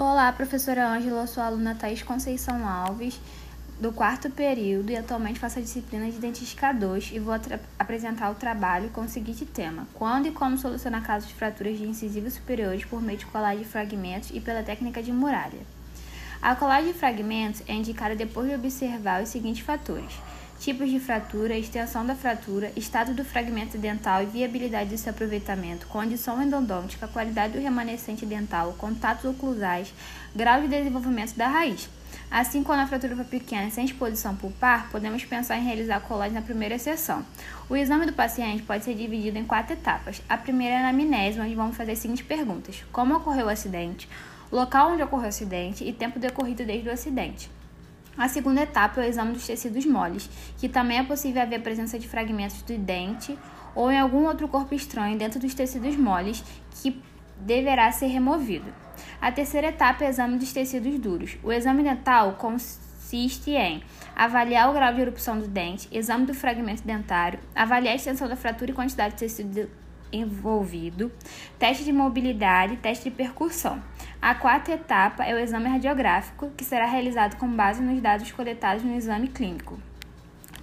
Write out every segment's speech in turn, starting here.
Olá, professora Ângela, sou aluna Thaís Conceição Alves, do quarto período, e atualmente faço a disciplina de Dentística 2 e vou apresentar o trabalho com o seguinte tema: Quando e como solucionar casos de fraturas de incisivos superiores por meio de colagem de fragmentos e pela técnica de muralha. A colagem de fragmentos é indicada depois de observar os seguintes fatores: tipos de fratura, extensão da fratura, estado do fragmento dental e viabilidade de seu aproveitamento, condição endodôntica, qualidade do remanescente dental, contatos oclusais, grau de desenvolvimento da raiz. Assim, quando a fratura for pequena e sem exposição pulpar, podemos pensar em realizar colagem na primeira sessão. O exame do paciente pode ser dividido em quatro etapas. A primeira é a anamnese, onde vamos fazer as seguintes perguntas: Como ocorreu o acidente? Local onde ocorreu o acidente e tempo decorrido desde o acidente. A segunda etapa é o exame dos tecidos moles, que também é possível haver presença de fragmentos do dente ou em algum outro corpo estranho dentro dos tecidos moles que deverá ser removido. A terceira etapa é o exame dos tecidos duros. O exame dental consiste em avaliar o grau de erupção do dente, exame do fragmento dentário, avaliar a extensão da fratura e quantidade de tecido envolvido, teste de mobilidade, teste de percussão. A quarta etapa é o exame radiográfico, que será realizado com base nos dados coletados no exame clínico.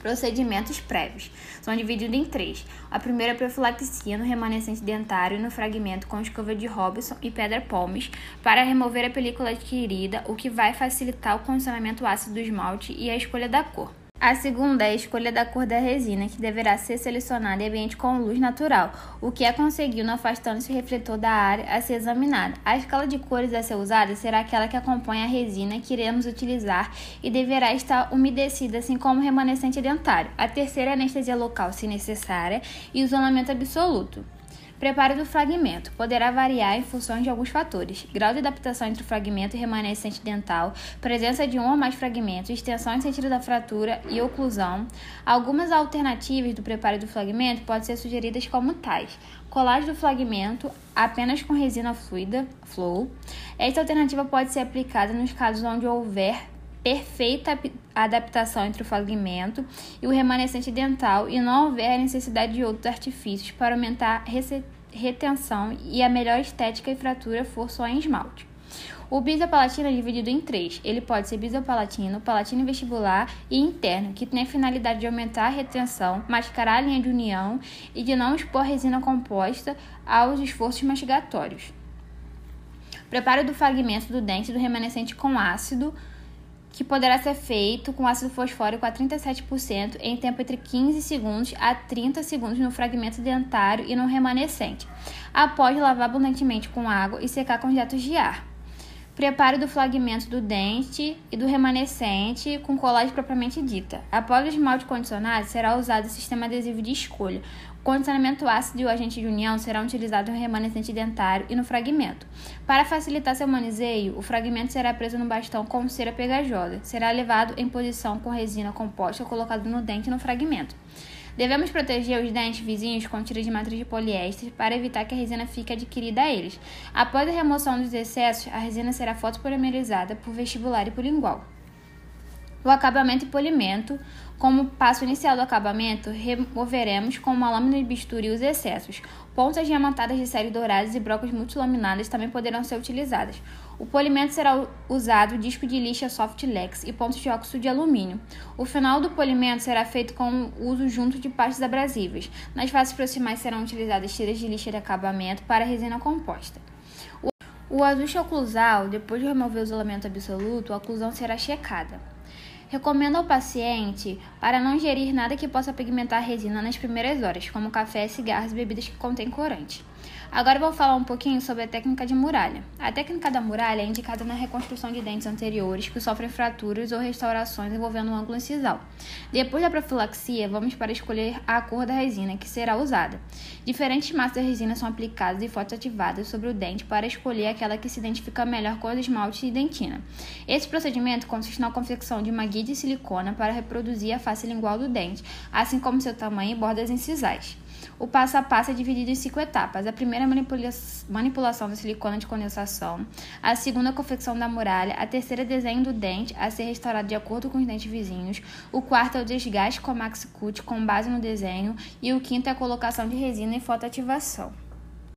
Procedimentos prévios são divididos em três. A primeira é a profilaxia no remanescente dentário e no fragmento com escova de Robson e pedra palmes para remover a película adquirida, o que vai facilitar o condicionamento ácido do esmalte e a escolha da cor. A segunda é a escolha da cor da resina, que deverá ser selecionada em ambiente com luz natural, o que é conseguido afastando-se o refletor da área a ser examinada. A escala de cores a ser usada será aquela que acompanha a resina que iremos utilizar e deverá estar umedecida, assim como o remanescente dentário. A terceira é anestesia local, se necessária, e isolamento absoluto. Preparo do fragmento poderá variar em função de alguns fatores: grau de adaptação entre o fragmento e remanescente dental, presença de um ou mais fragmentos, extensão e sentido da fratura e oclusão. Algumas alternativas do preparo do fragmento podem ser sugeridas como tais: colagem do fragmento apenas com resina fluida, flow. Esta alternativa pode ser aplicada nos casos onde houver perfeita adaptação entre o fragmento e o remanescente dental e não houver necessidade de outros artifícios para aumentar a retenção e a melhor estética e fratura for só em esmalte. O bisopalatino é dividido em três. Ele pode ser bisopalatino, palatino vestibular e interno, que tem a finalidade de aumentar a retenção, mascarar a linha de união e de não expor resina composta aos esforços mastigatórios. Preparo do fragmento do dente do remanescente com ácido que poderá ser feito com ácido fosfórico a 37% em tempo entre 15 segundos a 30 segundos no fragmento dentário e no remanescente, após lavar abundantemente com água e secar com jatos de ar. Preparo do fragmento do dente e do remanescente com colagem propriamente dita. Após o esmalte condicionado, será usado o sistema adesivo de escolha. O condicionamento ácido e o agente de união serão utilizados no remanescente dentário e no fragmento. Para facilitar seu manuseio, o fragmento será preso no bastão com cera pegajosa. Será levado em posição com resina composta colocado no dente e no fragmento. Devemos proteger os dentes vizinhos com tira de matriz de poliéster para evitar que a resina fique adquirida a eles. Após a remoção dos excessos, a resina será fotopolimerizada por vestibular e por lingual. O acabamento e polimento. Como passo inicial do acabamento, removeremos com uma lâmina de bisturi os excessos. Pontas diamantadas de série douradas e brocas multilaminadas também poderão ser utilizadas. O polimento será usado disco de lixa Softlex e pontos de óxido de alumínio. O final do polimento será feito com o uso junto de pastas abrasivas. Nas faces proximais serão utilizadas tiras de lixa de acabamento para resina composta. O ajuste oclusal, depois de remover o isolamento absoluto, a oclusão será checada. Recomendo ao paciente para não ingerir nada que possa pigmentar a resina nas primeiras horas, como café, cigarros e bebidas que contêm corante. Agora vou falar um pouquinho sobre a técnica de muralha. A técnica da muralha é indicada na reconstrução de dentes anteriores que sofrem fraturas ou restaurações envolvendo um ângulo incisal. Depois da profilaxia, vamos para escolher a cor da resina que será usada. Diferentes massas de resina são aplicadas e fotoativadas sobre o dente para escolher aquela que se identifica melhor com os esmaltes e dentina. Esse procedimento consiste na confecção de uma guia de silicona para reproduzir a face lingual do dente, assim como seu tamanho e bordas incisais. O passo a passo é dividido em cinco etapas. A primeira é manipula manipulação da silicona de condensação, a segunda a confecção da muralha, a terceira é desenho do dente a ser restaurado de acordo com os dentes vizinhos, o quarto é o desgaste com a Maxcut com base no desenho e o quinto é a colocação de resina e fotoativação.